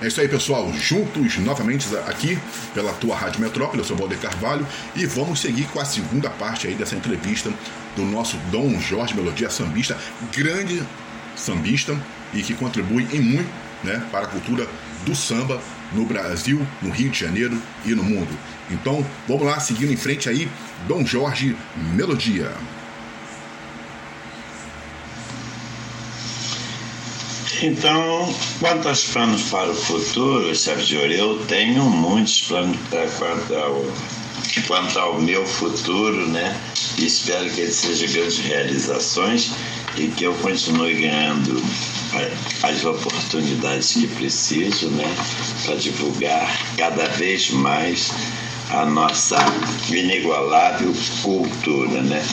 É isso aí, pessoal. Juntos novamente aqui pela tua Rádio Metrópole, eu sou Valdir Carvalho e vamos seguir com a segunda parte aí dessa entrevista do nosso Dom Jorge Melodia Sambista, grande sambista e que contribui em muito né, para a cultura do samba no Brasil, no Rio de Janeiro e no mundo. Então, vamos lá, seguindo em frente aí, Dom Jorge Melodia. Então, quanto aos planos para o futuro, Sérgio, eu tenho muitos planos para quanto ao, quanto ao meu futuro, né? E espero que ele seja grandes realizações e que eu continue ganhando as oportunidades que preciso, né? Para divulgar cada vez mais a nossa inigualável cultura, né?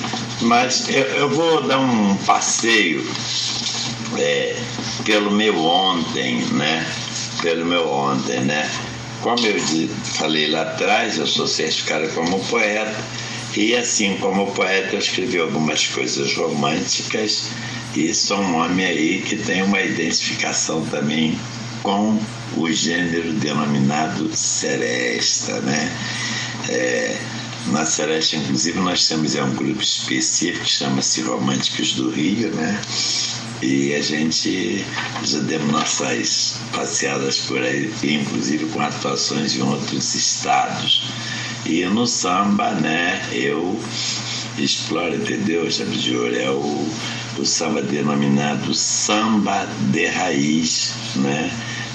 Mas eu, eu vou dar um passeio é, pelo meu ontem, né? Pelo meu ontem, né? Como eu falei lá atrás, eu sou certificado como poeta e assim como poeta eu escrevi algumas coisas românticas e sou um homem aí que tem uma identificação também com o gênero denominado seresta, né? É, na Seresta, inclusive, nós temos é um grupo específico que chama-se Românticos do Rio, né? E a gente já demos nossas passeadas por aí, inclusive com atuações em outros estados. E no samba, né, eu exploro, entendeu, Chave de Ouro? É o, o samba denominado samba de raiz, né?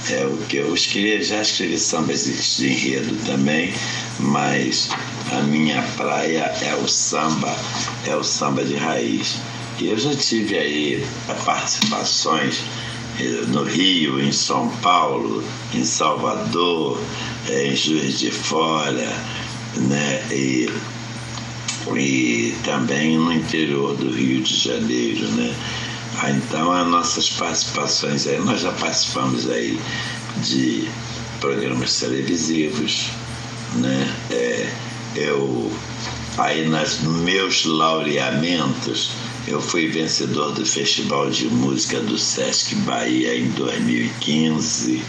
É o que eu escrevi, já escrevi sambas de enredo também, mas a minha praia é o samba, é o samba de raiz. Eu já tive aí participações eh, no Rio, em São Paulo, em Salvador, eh, em Juiz de Fora, né? E, e também no interior do Rio de Janeiro, né? Ah, então as nossas participações aí, nós já participamos aí de programas televisivos, né? É, eu aí nas meus laureamentos eu fui vencedor do Festival de Música do Sesc Bahia em 2015,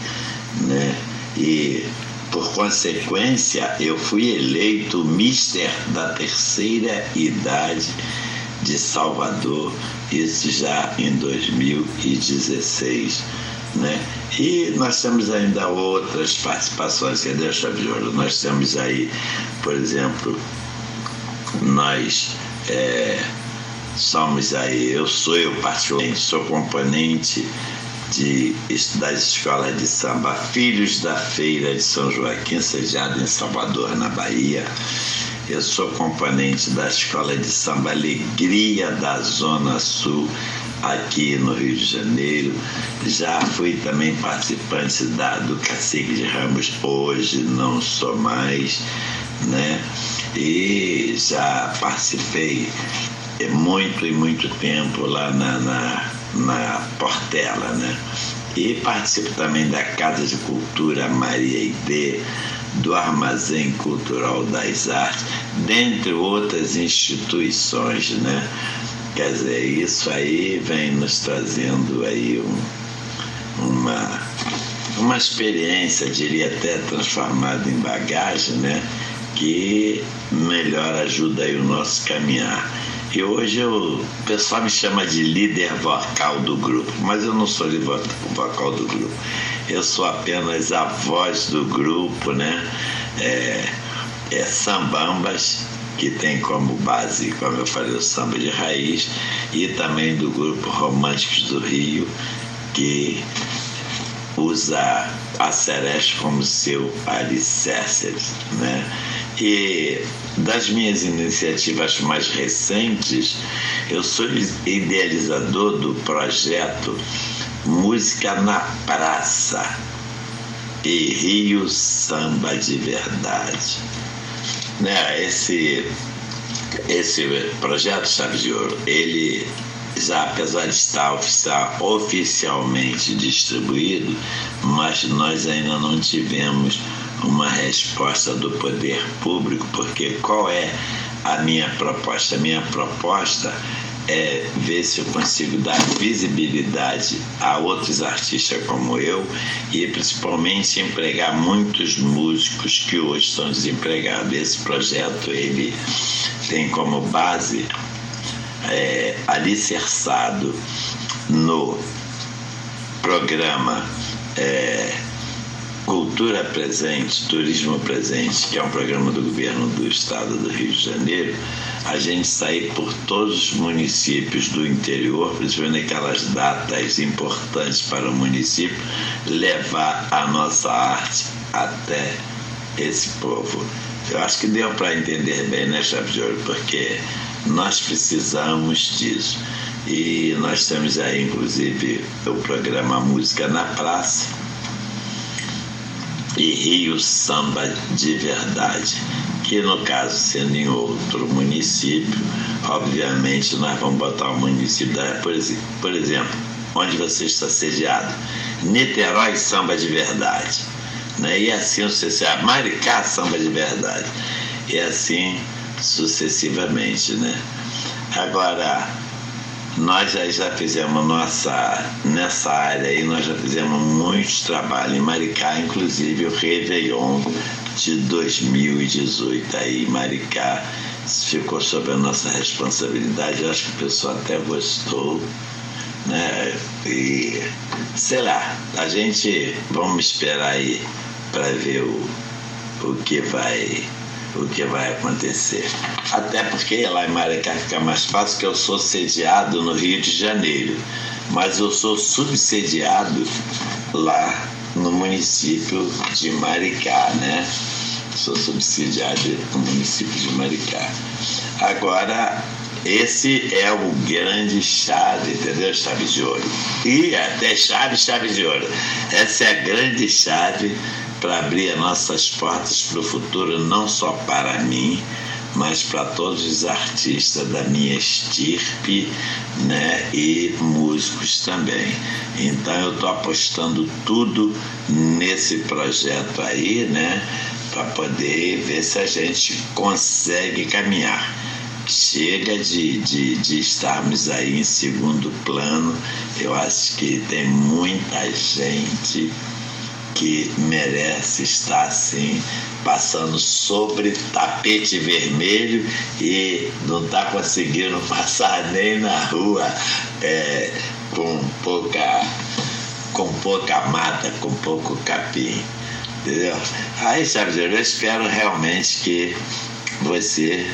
né? E por consequência, eu fui eleito Mister da terceira idade de Salvador, isso já em 2016. Né? E nós temos ainda outras participações, que deixa de Nós temos aí, por exemplo, nós é, somos aí, eu sou eu particularmente, sou componente de, das escolas de samba Filhos da Feira de São Joaquim, sediado em Salvador, na Bahia. Eu sou componente da escola de samba Alegria da Zona Sul, aqui no Rio de Janeiro. Já fui também participante da, do Cacique de Ramos, hoje não sou mais, né? E já participei muito e muito tempo lá na, na, na Portela, né? E participo também da Casa de Cultura Maria Ide, do Armazém Cultural das Artes, dentre outras instituições, né? Quer dizer, isso aí vem nos trazendo aí um, uma, uma experiência, diria até transformada em bagagem, né? Que melhor ajuda aí o nosso caminhar. E hoje eu, o pessoal me chama de líder vocal do grupo, mas eu não sou líder vocal do grupo. Eu sou apenas a voz do grupo, né? É, é Sambambas, que tem como base, como eu falei, o samba de raiz, e também do grupo Românticos do Rio, que usa a Celeste como seu alicerce, né? E das minhas iniciativas mais recentes, eu sou idealizador do projeto Música na Praça e Rio Samba de Verdade. Né, esse, esse projeto Chave de Ouro, ele apesar de estar oficial, oficialmente distribuído, mas nós ainda não tivemos uma resposta do poder público, porque qual é a minha proposta? A minha proposta é ver se eu consigo dar visibilidade a outros artistas como eu e principalmente empregar muitos músicos que hoje estão desempregados. Esse projeto ele tem como base é, alicerçado no programa é, Cultura Presente, Turismo Presente, que é um programa do governo do estado do Rio de Janeiro, a gente sair por todos os municípios do interior, principalmente aquelas datas importantes para o município, levar a nossa arte até esse povo. Eu acho que deu para entender bem, né, Chave de Ouro? Porque nós precisamos disso. E nós temos aí, inclusive, o programa Música na Praça e Rio Samba de Verdade, que no caso sendo em outro município, obviamente nós vamos botar o município da, por, exemplo, onde você está sediado, Niterói Samba de Verdade, né? E assim sucessivamente, Maricá Samba de Verdade, e assim sucessivamente, né? Agora nós já, já fizemos nossa nessa área aí, nós já fizemos muitos trabalhos em Maricá, inclusive o Réveillon de 2018 aí, Maricá ficou sob a nossa responsabilidade, eu acho que o pessoal até gostou, né? E sei lá, a gente vamos esperar aí para ver o, o que vai o que vai acontecer. Até porque lá em Maricá fica mais fácil que eu sou sediado no Rio de Janeiro, mas eu sou subsediado lá no município de Maricá, né? Sou subsidiado no município de Maricá. Agora, esse é o grande chave, entendeu? Chave de ouro. E até chave, chave de ouro. Essa é a grande chave para abrir as nossas portas para o futuro, não só para mim, mas para todos os artistas da minha estirpe né, e músicos também. Então eu estou apostando tudo nesse projeto aí, né, para poder ver se a gente consegue caminhar. Chega de, de, de estarmos aí em segundo plano, eu acho que tem muita gente que merece estar assim, passando sobre tapete vermelho e não está conseguindo passar nem na rua é, com pouca com pouca mata, com pouco capim. Entendeu? Aí, sabe, eu espero realmente que você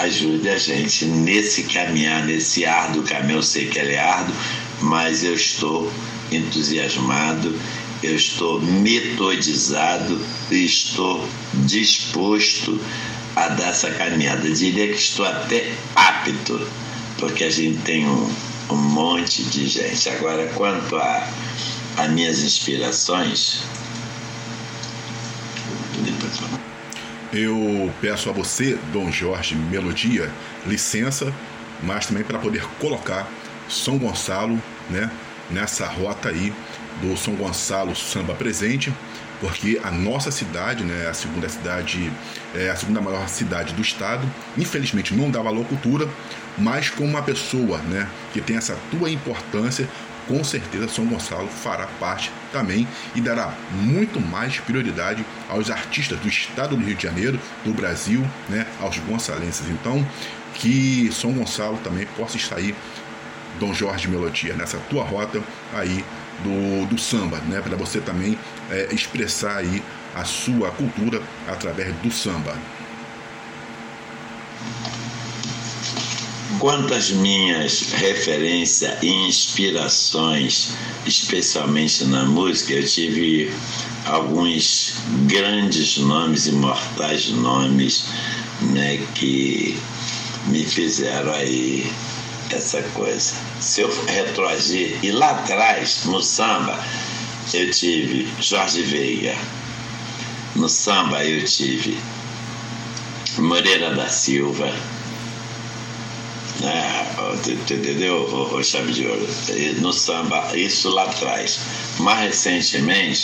ajude a gente nesse caminhar, nesse árduo caminho. Eu sei que ele é árduo, mas eu estou entusiasmado eu estou metodizado e estou disposto a dar essa caminhada. Eu diria que estou até apto, porque a gente tem um, um monte de gente. Agora, quanto a, a minhas inspirações. Eu peço a você, Dom Jorge Melodia, licença, mas também para poder colocar São Gonçalo né, nessa rota aí do São Gonçalo Samba Presente, porque a nossa cidade, né, a segunda cidade, é a segunda maior cidade do estado, infelizmente não dá valor à cultura, mas com uma pessoa, né, que tem essa tua importância, com certeza São Gonçalo fará parte também e dará muito mais prioridade aos artistas do estado do Rio de Janeiro, do Brasil, né, aos gonçalenses. Então, que São Gonçalo também possa estar aí, Dom Jorge Melodia, nessa tua rota aí do, do samba, né? Para você também é, expressar aí a sua cultura através do samba. Quantas minhas referências e inspirações, especialmente na música, eu tive alguns grandes nomes, imortais nomes, né, que me fizeram aí essa coisa. Se eu retroagir, e lá atrás, no samba, eu tive Jorge Veiga. No samba eu tive Moreira da Silva. Né? Entendeu, o, Chave de Ouro? No samba, isso lá atrás. Mais recentemente,